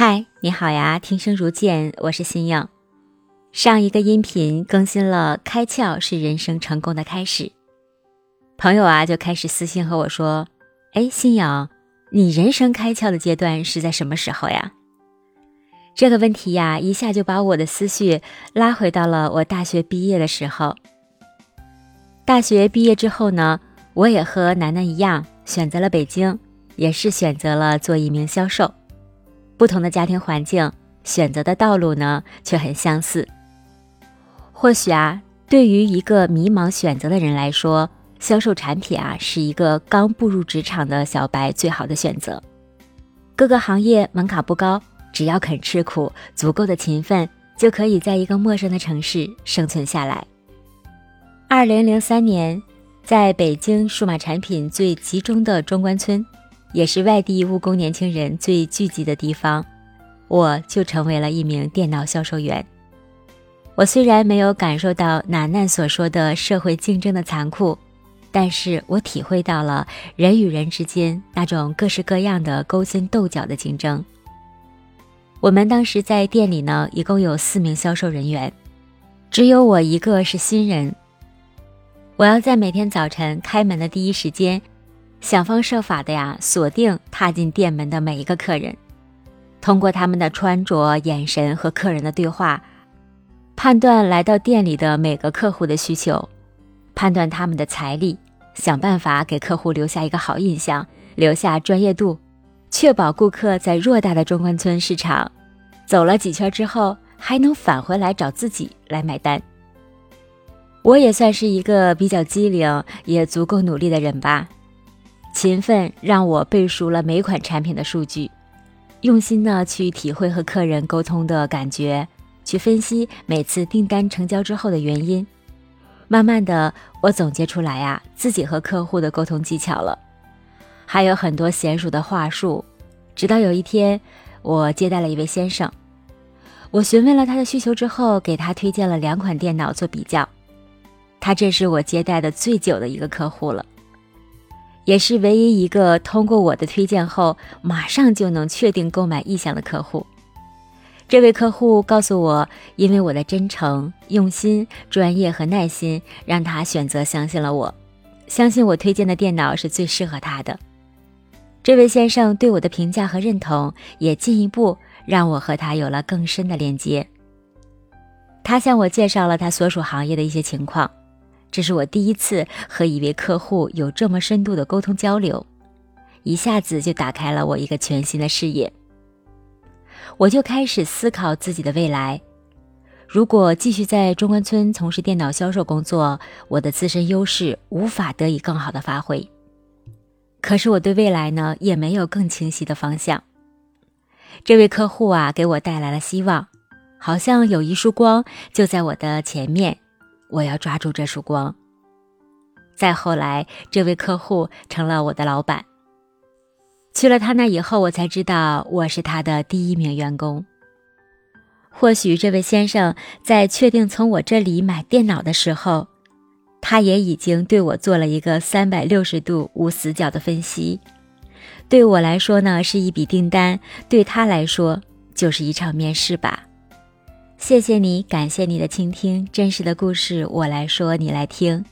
嗨，你好呀！听声如见，我是新颖。上一个音频更新了，开窍是人生成功的开始。朋友啊，就开始私信和我说：“哎，新颖，你人生开窍的阶段是在什么时候呀？”这个问题呀，一下就把我的思绪拉回到了我大学毕业的时候。大学毕业之后呢，我也和楠楠一样，选择了北京，也是选择了做一名销售。不同的家庭环境，选择的道路呢却很相似。或许啊，对于一个迷茫选择的人来说，销售产品啊是一个刚步入职场的小白最好的选择。各个行业门槛不高，只要肯吃苦，足够的勤奋，就可以在一个陌生的城市生存下来。二零零三年，在北京数码产品最集中的中关村。也是外地务工年轻人最聚集的地方，我就成为了一名电脑销售员。我虽然没有感受到楠楠所说的社会竞争的残酷，但是我体会到了人与人之间那种各式各样的勾心斗角的竞争。我们当时在店里呢，一共有四名销售人员，只有我一个是新人。我要在每天早晨开门的第一时间。想方设法的呀，锁定踏进店门的每一个客人，通过他们的穿着、眼神和客人的对话，判断来到店里的每个客户的需求，判断他们的财力，想办法给客户留下一个好印象，留下专业度，确保顾客在偌大的中关村市场走了几圈之后，还能返回来找自己来买单。我也算是一个比较机灵，也足够努力的人吧。勤奋让我背熟了每款产品的数据，用心呢去体会和客人沟通的感觉，去分析每次订单成交之后的原因。慢慢的，我总结出来呀，自己和客户的沟通技巧了，还有很多娴熟的话术。直到有一天，我接待了一位先生，我询问了他的需求之后，给他推荐了两款电脑做比较。他这是我接待的最久的一个客户了。也是唯一一个通过我的推荐后马上就能确定购买意向的客户。这位客户告诉我，因为我的真诚、用心、专业和耐心，让他选择相信了我，相信我推荐的电脑是最适合他的。这位先生对我的评价和认同，也进一步让我和他有了更深的连接。他向我介绍了他所属行业的一些情况。这是我第一次和一位客户有这么深度的沟通交流，一下子就打开了我一个全新的视野。我就开始思考自己的未来。如果继续在中关村从事电脑销售工作，我的自身优势无法得以更好的发挥。可是我对未来呢，也没有更清晰的方向。这位客户啊，给我带来了希望，好像有一束光就在我的前面。我要抓住这束光。再后来，这位客户成了我的老板。去了他那以后，我才知道我是他的第一名员工。或许这位先生在确定从我这里买电脑的时候，他也已经对我做了一个三百六十度无死角的分析。对我来说呢，是一笔订单；对他来说，就是一场面试吧。谢谢你，感谢你的倾听。真实的故事，我来说，你来听。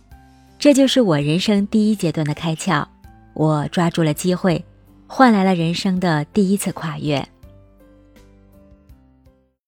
这就是我人生第一阶段的开窍。我抓住了机会，换来了人生的第一次跨越。